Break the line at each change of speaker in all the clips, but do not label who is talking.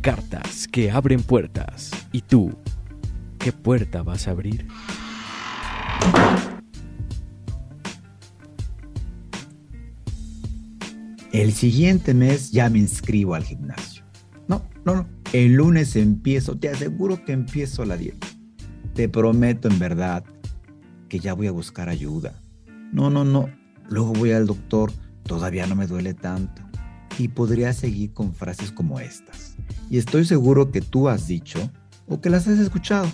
Cartas que abren puertas. ¿Y tú, qué puerta vas a abrir?
El siguiente mes ya me inscribo al gimnasio. No, no, no. El lunes empiezo, te aseguro que empiezo la dieta. Te prometo en verdad que ya voy a buscar ayuda. No, no, no. Luego voy al doctor, todavía no me duele tanto. Y podría seguir con frases como estas. Y estoy seguro que tú has dicho o que las has escuchado.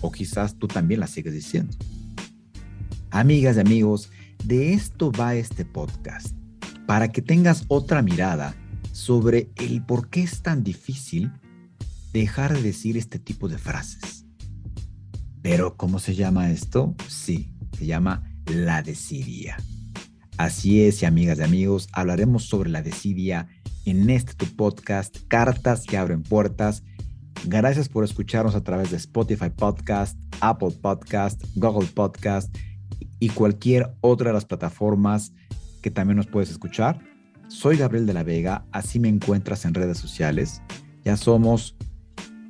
O quizás tú también las sigues diciendo. Amigas y amigos, de esto va este podcast. Para que tengas otra mirada sobre el por qué es tan difícil dejar de decir este tipo de frases. Pero, ¿cómo se llama esto? Sí, se llama la desidia. Así es, y amigas y amigos, hablaremos sobre la desidia en este tu podcast, Cartas que abren puertas. Gracias por escucharnos a través de Spotify Podcast, Apple Podcast, Google Podcast y cualquier otra de las plataformas que también nos puedes escuchar. Soy Gabriel de la Vega, así me encuentras en redes sociales. Ya somos,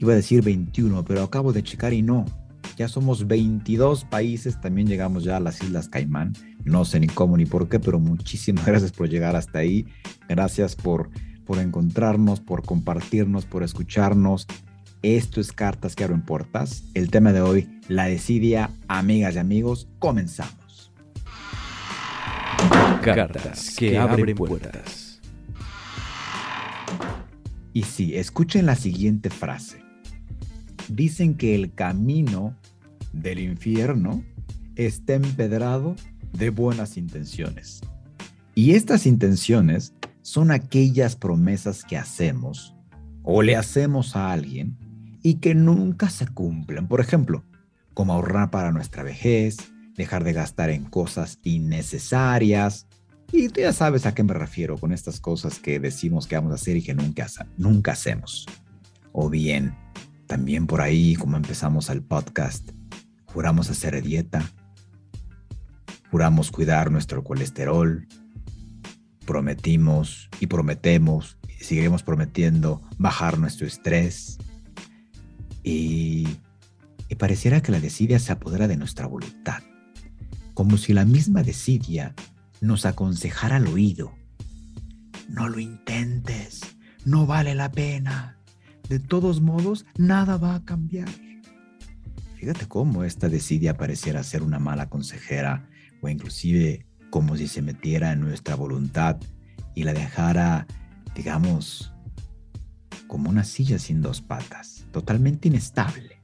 iba a decir 21, pero acabo de checar y no, ya somos 22 países, también llegamos ya a las Islas Caimán. No sé ni cómo ni por qué, pero muchísimas gracias por llegar hasta ahí. Gracias por, por encontrarnos, por compartirnos, por escucharnos. Esto es Cartas que abren puertas. El tema de hoy, la desidia, amigas y amigos, comenzamos.
Cartas que abren puertas.
Y sí, escuchen la siguiente frase. Dicen que el camino del infierno está empedrado de buenas intenciones. Y estas intenciones son aquellas promesas que hacemos o le hacemos a alguien y que nunca se cumplen. Por ejemplo, como ahorrar para nuestra vejez, dejar de gastar en cosas innecesarias. Y tú ya sabes a qué me refiero con estas cosas que decimos que vamos a hacer y que nunca, nunca hacemos. O bien, también por ahí, como empezamos el podcast, juramos hacer dieta, juramos cuidar nuestro colesterol, prometimos y prometemos y seguiremos prometiendo bajar nuestro estrés. Y, pareciera que la desidia se apodera de nuestra voluntad, como si la misma desidia nos aconsejara al oído. No lo intentes, no vale la pena. De todos modos, nada va a cambiar. Fíjate cómo esta desidia pareciera ser una mala consejera o inclusive como si se metiera en nuestra voluntad y la dejara, digamos, como una silla sin dos patas, totalmente inestable.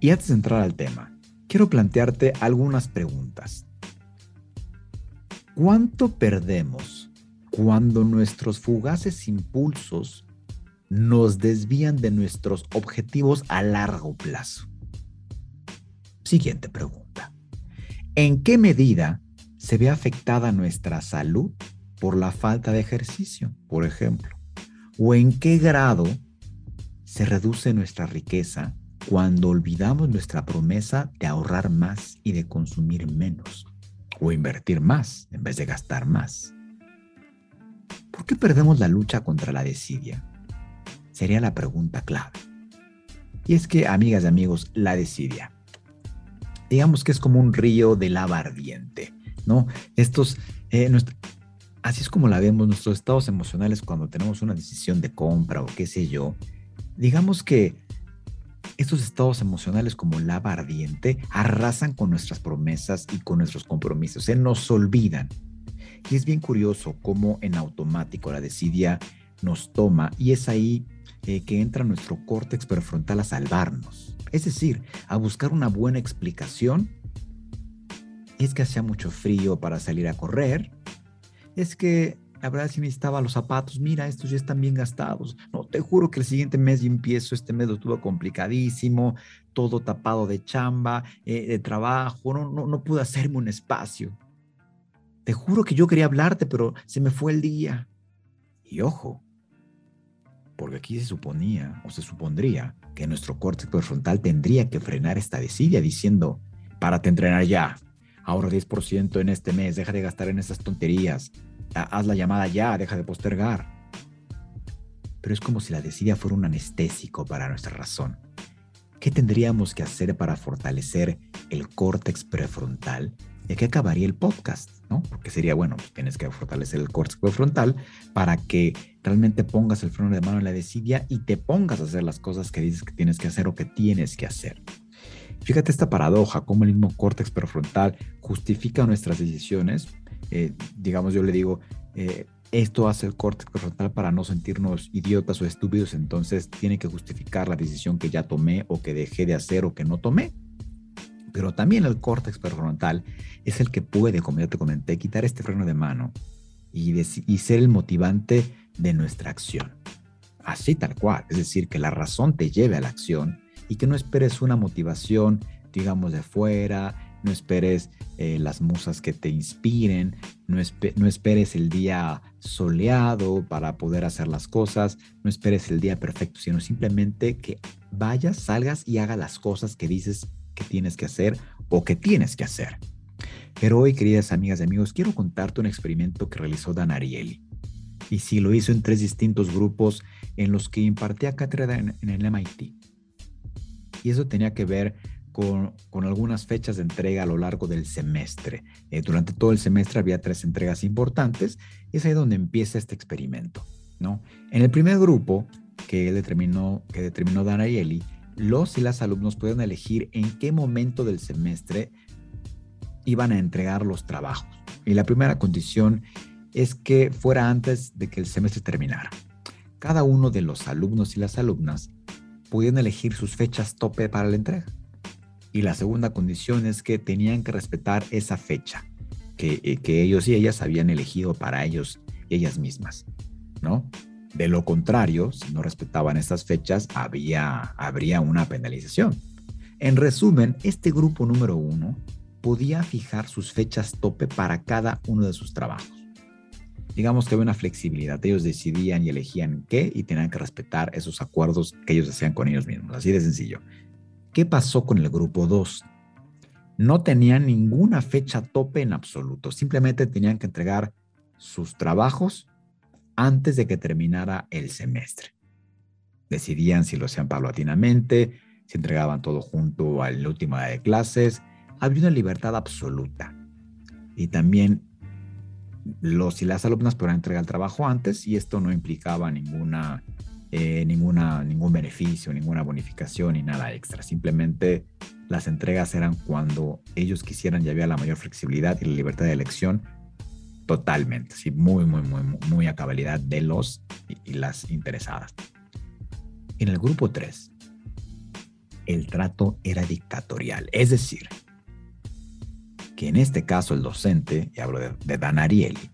Y antes de entrar al tema, quiero plantearte algunas preguntas. ¿Cuánto perdemos cuando nuestros fugaces impulsos nos desvían de nuestros objetivos a largo plazo? Siguiente pregunta. ¿En qué medida se ve afectada nuestra salud por la falta de ejercicio, por ejemplo? ¿O en qué grado se reduce nuestra riqueza cuando olvidamos nuestra promesa de ahorrar más y de consumir menos? ¿O invertir más en vez de gastar más? ¿Por qué perdemos la lucha contra la desidia? Sería la pregunta clave. Y es que, amigas y amigos, la desidia digamos que es como un río de lava ardiente, ¿no? Estos, eh, así es como la vemos, nuestros estados emocionales cuando tenemos una decisión de compra o qué sé yo, digamos que estos estados emocionales como lava ardiente arrasan con nuestras promesas y con nuestros compromisos, se nos olvidan. Y es bien curioso cómo en automático la desidia nos toma y es ahí eh, que entra nuestro córtex prefrontal a salvarnos. Es decir, a buscar una buena explicación. Es que hacía mucho frío para salir a correr. Es que la verdad sí necesitaba los zapatos, mira, estos ya están bien gastados. No, te juro que el siguiente mes ya empiezo, este mes lo estuvo complicadísimo, todo tapado de chamba, eh, de trabajo, no, no, no pude hacerme un espacio. Te juro que yo quería hablarte, pero se me fue el día. Y ojo, porque aquí se suponía o se supondría que nuestro córtex prefrontal tendría que frenar esta desidia diciendo, párate a entrenar ya, ahorra 10% en este mes, deja de gastar en esas tonterías, haz la llamada ya, deja de postergar. Pero es como si la desidia fuera un anestésico para nuestra razón. ¿Qué tendríamos que hacer para fortalecer el córtex prefrontal? Y aquí acabaría el podcast, ¿no? Porque sería, bueno, pues tienes que fortalecer el córtex prefrontal para que realmente pongas el freno de mano en la desidia y te pongas a hacer las cosas que dices que tienes que hacer o que tienes que hacer. Fíjate esta paradoja, cómo el mismo córtex prefrontal justifica nuestras decisiones eh, digamos, yo le digo, eh, esto hace el córtex prefrontal para no sentirnos idiotas o estúpidos, entonces tiene que justificar la decisión que ya tomé o que dejé de hacer o que no tomé. Pero también el córtex prefrontal es el que puede, como ya te comenté, quitar este freno de mano y, ser el motivante de nuestra acción. Así tal cual, es decir, que la razón te lleve a la acción y que no esperes una motivación, digamos, de fuera, no esperes eh, las musas que te inspiren, no, no, esperes el día soleado para poder hacer las cosas, no esperes el día perfecto, sino simplemente que vayas, salgas y hagas las cosas que dices que tienes que hacer o que tienes que hacer. Pero hoy, queridas amigas y amigos, quiero contarte un experimento que realizó Dan Ariely. Y sí, lo hizo en tres distintos grupos en los que impartía cátedra en, en el MIT. Y eso tenía que ver con, algunas fechas de entrega a lo largo del semestre. Eh, durante todo el semestre había tres entregas importantes y es ahí donde empieza este experimento. ¿no? En el primer grupo que determinó, que determinó Dana y Eli, los y las alumnos pueden elegir en qué momento del semestre iban a entregar los trabajos. Y la primera condición es que fuera antes de que el semestre terminara. Cada uno de los alumnos y las alumnas podían elegir sus fechas tope para la entrega. Y la segunda condición es que tenían que respetar esa fecha que, eh, que ellos y ellas habían elegido para ellos y ellas mismas, ¿no? De lo contrario, si no respetaban estas fechas, había, habría una penalización. En resumen, este grupo número uno podía fijar sus fechas tope para cada uno de sus trabajos. Digamos que había una flexibilidad. Ellos decidían y elegían qué y tenían que respetar esos acuerdos que ellos hacían con ellos mismos. Así de sencillo. ¿Qué pasó con el grupo 2? No tenían ninguna fecha tope en absoluto, simplemente tenían que entregar sus trabajos antes de que terminara el semestre. Decidían si lo hacían paulatinamente, si entregaban todo junto al último día de clases. Había una libertad absoluta. Y también los y las alumnas podían entregar el trabajo antes y esto no implicaba ninguna eh, ninguna, ningún beneficio, ninguna bonificación y nada extra. Simplemente las entregas eran cuando ellos quisieran y había la mayor flexibilidad y la libertad de elección totalmente, sí, muy, muy, muy, muy a cabalidad de los y, las interesadas. En el grupo 3, el trato era dictatorial, es decir, que en este caso el docente, y hablo de, de Dan Ariely,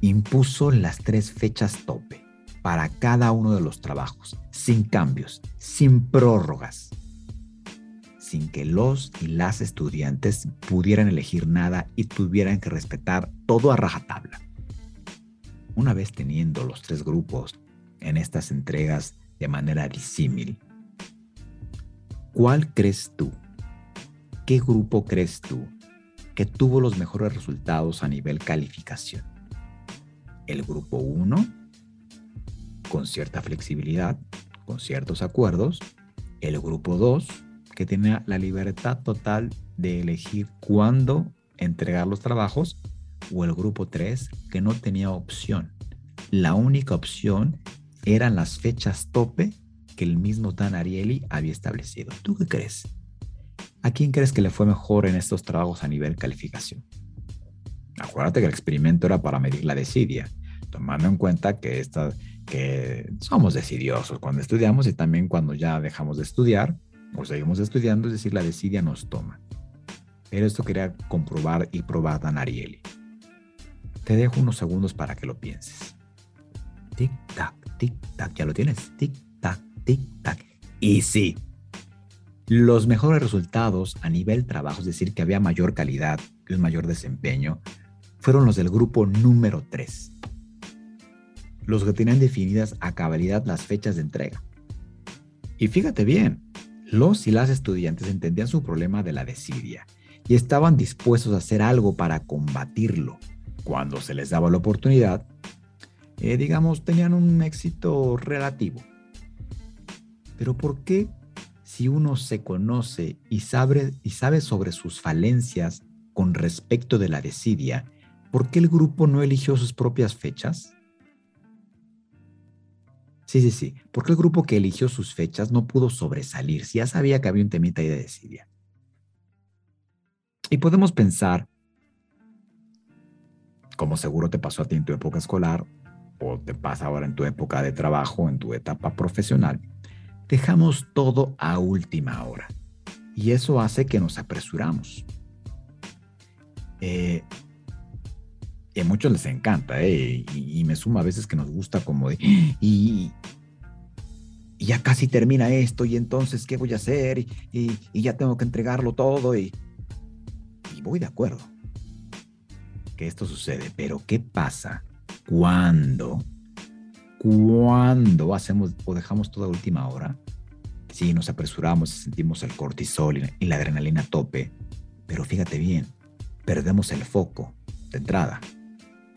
impuso las tres fechas tope para cada uno de los trabajos, sin cambios, sin prórrogas, sin que los y las estudiantes pudieran elegir nada y tuvieran que respetar todo a rajatabla. Una vez teniendo los tres grupos en estas entregas de manera disímil, ¿cuál crees tú? ¿Qué grupo crees tú que tuvo los mejores resultados a nivel calificación? ¿El grupo 1 con cierta flexibilidad, con ciertos acuerdos. El grupo 2, que tenía la libertad total de elegir cuándo entregar los trabajos. O el grupo 3, que no tenía opción. La única opción eran las fechas tope que el mismo Dan Ariely había establecido. ¿Tú qué crees? ¿A quién crees que le fue mejor en estos trabajos a nivel calificación? Acuérdate que el experimento era para medir la desidia, tomando en cuenta que esta, que somos decidiosos cuando estudiamos y también cuando ya dejamos de estudiar o seguimos estudiando, es decir, la desidia nos toma. Pero esto quería comprobar y probar Dan Ariely. Te dejo unos segundos para que lo pienses. Tic, tac, tic, tac. ¿Ya lo tienes? Tic, tac, tic, tac. Y sí, los mejores resultados a nivel trabajo, es decir, que había mayor calidad y un mayor desempeño, fueron los del grupo número 3. Los que tenían definidas a cabalidad las fechas de entrega. Y fíjate bien, los y las estudiantes entendían su problema de la desidia y estaban dispuestos a hacer algo para combatirlo. Cuando se les daba la oportunidad, eh, digamos, tenían un éxito relativo. Pero ¿por qué si uno se conoce y sabe, y sabe sobre sus falencias con respecto de la desidia, ¿por qué el grupo no eligió sus propias fechas? Sí, sí, sí. ¿Por qué el grupo que eligió sus fechas no pudo sobresalir si ya sabía que había un temita ahí de desidia? Y podemos pensar, como seguro te pasó a ti en tu época escolar, o te pasa ahora en tu época de trabajo, en tu etapa profesional, dejamos todo a última hora. Y eso hace que nos apresuramos. Eh, y a muchos les encanta, eh, y, me suma a veces que nos gusta como de, y, ya casi termina esto, y entonces, ¿qué voy a hacer? Y, y ya tengo que entregarlo todo, y, voy de acuerdo que esto sucede, pero ¿qué pasa cuando, cuando hacemos o dejamos toda última hora? Sí, nos apresuramos, sentimos el cortisol y la adrenalina a tope, pero fíjate bien, perdemos el foco de entrada.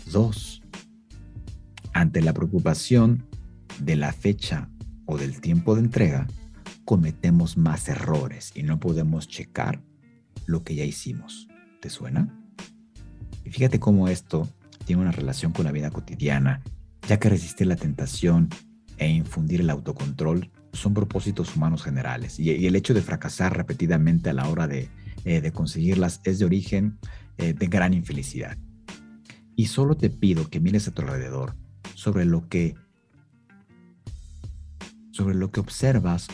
Dos, ante la preocupación de la fecha o del tiempo de entrega, cometemos más errores y no podemos checar lo que ya hicimos. ¿Te suena? Fíjate cómo esto tiene una relación con la vida cotidiana, ya que resistir la tentación e infundir el autocontrol son propósitos humanos generales. Y, el hecho de fracasar repetidamente a la hora de, eh, conseguirlas es de origen eh, de gran infelicidad. Y solo te pido que mires a tu alrededor sobre lo que sobre lo que observas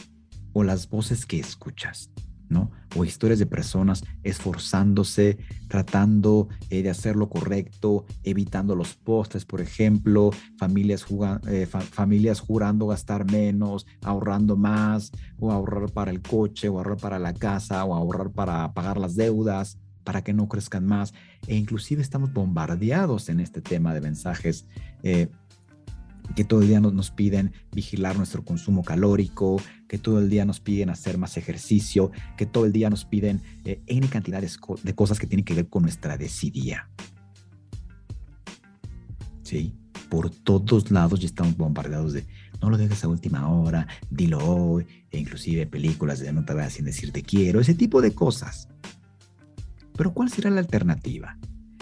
o las voces que escuchas. ¿No? O historias de personas esforzándose, tratando eh, de hacer lo correcto, evitando los postres, por ejemplo, familias, eh, familias jurando gastar menos, ahorrando más, o ahorrar para el coche, o ahorrar para la casa, o ahorrar para pagar las deudas para que no crezcan más. E inclusive estamos bombardeados en este tema de mensajes eh, que todo el día nos, piden vigilar nuestro consumo calórico, que todo el día nos piden hacer más ejercicio, que todo el día nos piden eh, N cantidades de cosas que tienen que ver con nuestra desidia. ¿Sí? Por todos lados ya estamos bombardeados de no lo dejes a última hora, dilo hoy, e inclusive películas de no te vayas sin decir te quiero, ese tipo de cosas. Pero ¿cuál será la alternativa?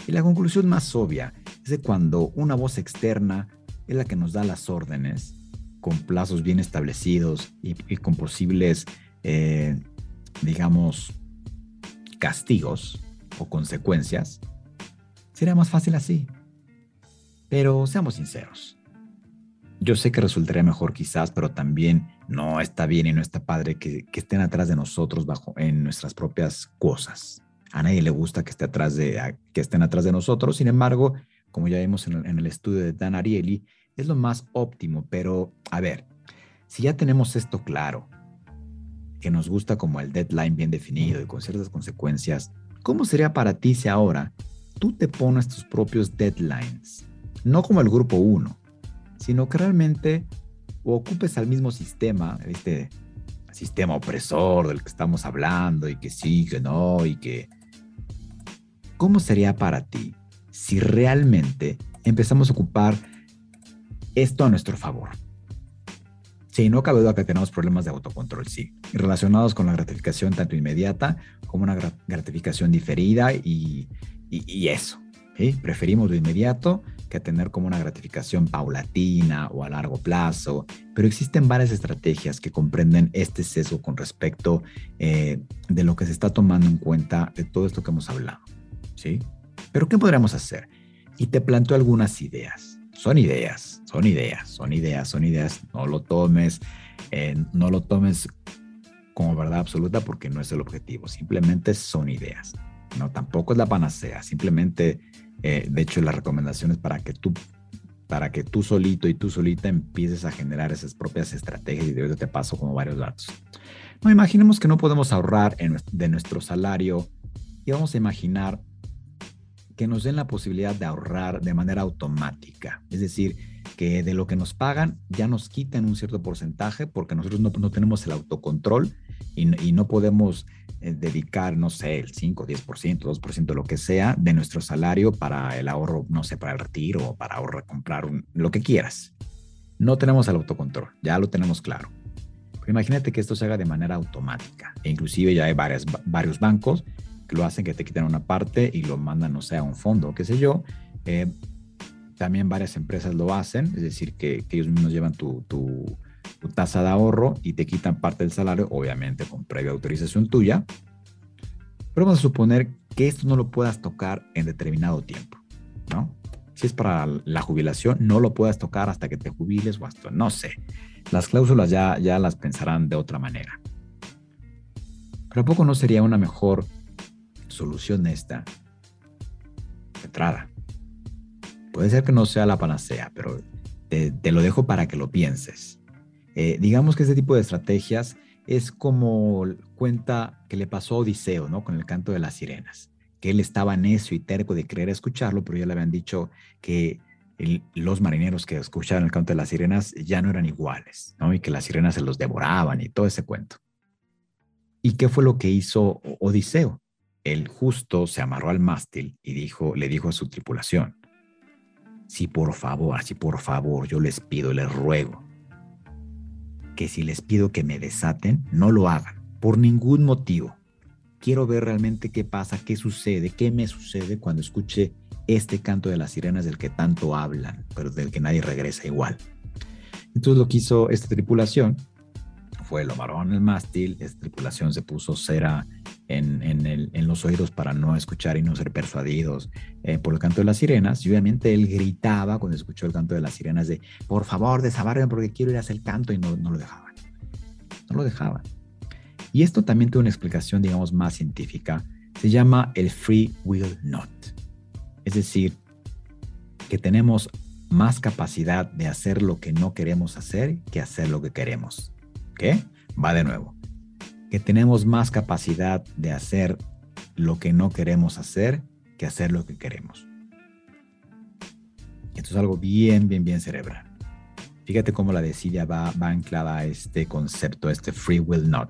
Y la conclusión más obvia es de cuando una voz externa es la que nos da las órdenes con plazos bien establecidos y, con posibles, eh, digamos, castigos o consecuencias, sería más fácil así. Pero seamos sinceros. Yo sé que resultaría mejor quizás, pero también no está bien y no está padre que, estén atrás de nosotros bajo en nuestras propias cosas. A nadie le gusta que, esté atrás de, que estén atrás de nosotros. Sin embargo, como ya vimos en el, estudio de Dan Ariely, es lo más óptimo, pero a ver, si ya tenemos esto claro, que nos gusta como el deadline bien definido y con ciertas consecuencias, ¿cómo sería para ti si ahora tú te pones tus propios deadlines? No como el grupo 1, sino que realmente ocupes al mismo sistema, este sistema opresor del que estamos hablando y que sí, que no y que... ¿Cómo sería para ti si realmente empezamos a ocupar esto a nuestro favor. Sí, no cabe duda que tenemos problemas de autocontrol, sí, relacionados con la gratificación tanto inmediata como una gratificación diferida y, eso. Preferimos lo inmediato que tener como una gratificación paulatina o a largo plazo, pero existen varias estrategias que comprenden este sesgo con respecto eh, de lo que se está tomando en cuenta de todo esto que hemos hablado. ¿sí? Pero ¿qué podríamos hacer? Y te planteo algunas ideas son ideas, son ideas, son ideas, son ideas. No lo tomes, eh, no lo tomes como verdad absoluta porque no es el objetivo. Simplemente son ideas. No, tampoco es la panacea. Simplemente, eh, de hecho, la recomendación es para que tú para que tú solito y tú solita empieces a generar esas propias estrategias y de te paso como varios datos. No, imaginemos que no podemos ahorrar de nuestro salario y vamos a imaginar que nos den la posibilidad de ahorrar de manera automática. Es decir, que de lo que nos pagan ya nos quiten un cierto porcentaje porque nosotros no, no tenemos el autocontrol y, no podemos eh, dedicar, no sé, el 5, 10%, 2%, lo que sea de nuestro salario para el ahorro, no sé, para el retiro o para ahorrar, comprar lo que quieras. No tenemos el autocontrol, ya lo tenemos claro. Pero imagínate que esto se haga de manera automática. E inclusive ya hay varias, varios bancos lo hacen, que te quitan una parte y lo mandan, no sé, a un fondo, qué sé yo. Eh, también varias empresas lo hacen, es decir, que, ellos mismos llevan tu, tu, tasa de ahorro y te quitan parte del salario, obviamente con previa autorización tuya. Pero vamos a suponer que esto no lo puedas tocar en determinado tiempo, ¿no? Si es para la jubilación, no lo puedas tocar hasta que te jubiles o hasta, no sé. Las cláusulas ya, ya las pensarán de otra manera. Pero ¿a poco no sería una mejor solución esta? Entrada Puede ser que no sea la panacea, pero te, lo dejo para que lo pienses. Eh, digamos que este tipo de estrategias es como cuenta que le pasó a Odiseo, ¿no? Con el canto de las sirenas, que él estaba necio y terco de querer escucharlo, pero ya le habían dicho que los marineros que escuchaban el canto de las sirenas ya no eran iguales, ¿no? Y que las sirenas se los devoraban y todo ese cuento. ¿Y qué fue lo que hizo Odiseo? El justo se amarró al mástil y dijo, le dijo a su tripulación, si por favor, si por favor, yo les pido, les ruego, que si les pido que me desaten, no lo hagan, por ningún motivo. Quiero ver realmente qué pasa, qué sucede, qué me sucede cuando escuche este canto de las sirenas del que tanto hablan, pero del que nadie regresa igual. Entonces lo que hizo esta tripulación fue lo amarraron el mástil, esta tripulación se puso cera en, los oídos para no escuchar y no ser persuadidos eh, por el canto de las sirenas. Y obviamente él gritaba cuando escuchó el canto de las sirenas de, por favor, desabarren porque quiero ir a hacer el canto y no, no lo dejaban. No lo dejaban. Y esto también tiene una explicación, digamos, más científica. Se llama el free will not. Es decir, que tenemos más capacidad de hacer lo que no queremos hacer que hacer lo que queremos. ¿Qué? Va de nuevo que tenemos más capacidad de hacer lo que no queremos hacer que hacer lo que queremos. Esto es algo bien, bien, bien cerebral. Fíjate cómo la desidia va, va anclada a este concepto, a este free will not.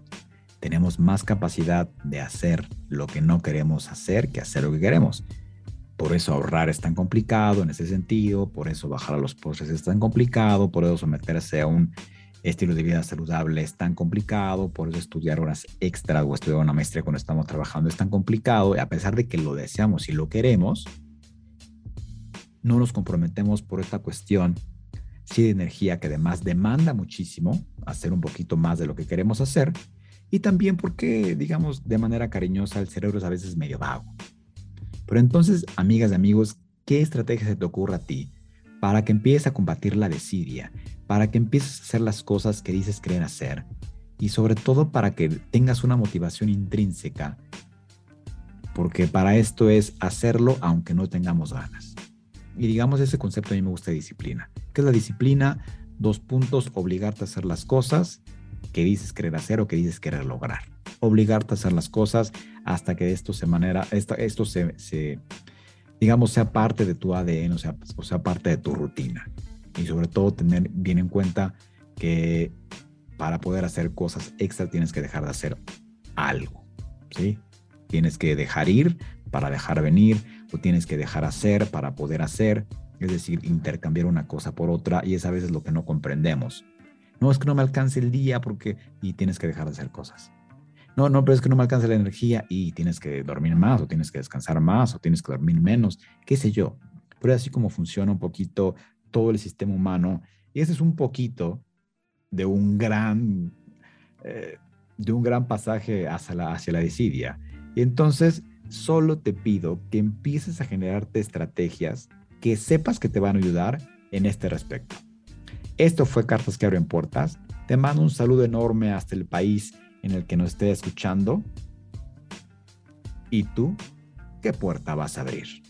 Tenemos más capacidad de hacer lo que no queremos hacer que hacer lo que queremos. Por eso ahorrar es tan complicado en ese sentido, por eso bajar a los postres es tan complicado, por eso someterse a un estilo de vida saludable es tan complicado, por eso estudiar horas extras o estudiar una maestría cuando estamos trabajando es tan complicado, y a pesar de que lo deseamos y lo queremos, no nos comprometemos por esta cuestión sí de energía que además demanda muchísimo hacer un poquito más de lo que queremos hacer y también porque, digamos, de manera cariñosa el cerebro es a veces medio vago. Pero entonces, amigas y amigos, ¿qué estrategia se te ocurre a ti para que empieces a combatir la desidia, para que empieces a hacer las cosas que dices querer hacer y sobre todo para que tengas una motivación intrínseca, porque para esto es hacerlo aunque no tengamos ganas. Y digamos ese concepto a mí me gusta disciplina. ¿Qué es la disciplina? Dos puntos, obligarte a hacer las cosas que dices querer hacer o que dices querer lograr. Obligarte a hacer las cosas hasta que esto se manera, esto, esto se digamos, sea parte de tu ADN, o sea, o sea, parte de tu rutina. Y sobre todo tener bien en cuenta que para poder hacer cosas extra tienes que dejar de hacer algo, ¿sí? Tienes que dejar ir para dejar venir o tienes que dejar hacer para poder hacer, es decir, intercambiar una cosa por otra y es a veces lo que no comprendemos. No es que no me alcance el día porque y tienes que dejar de hacer cosas no, no, pero es que no me alcanza la energía y tienes que dormir más o tienes que descansar más o tienes que dormir menos, qué sé yo. Pero así como funciona un poquito todo el sistema humano y ese es un poquito de un gran, eh, de un gran pasaje hacia la, hacia la desidia. Y entonces solo te pido que empieces a generarte estrategias que sepas que te van a ayudar en este respecto. Esto fue Cartas que abren puertas. Te mando un saludo enorme hasta el país en el que nos esté escuchando. Y tú ¿qué puerta vas a abrir?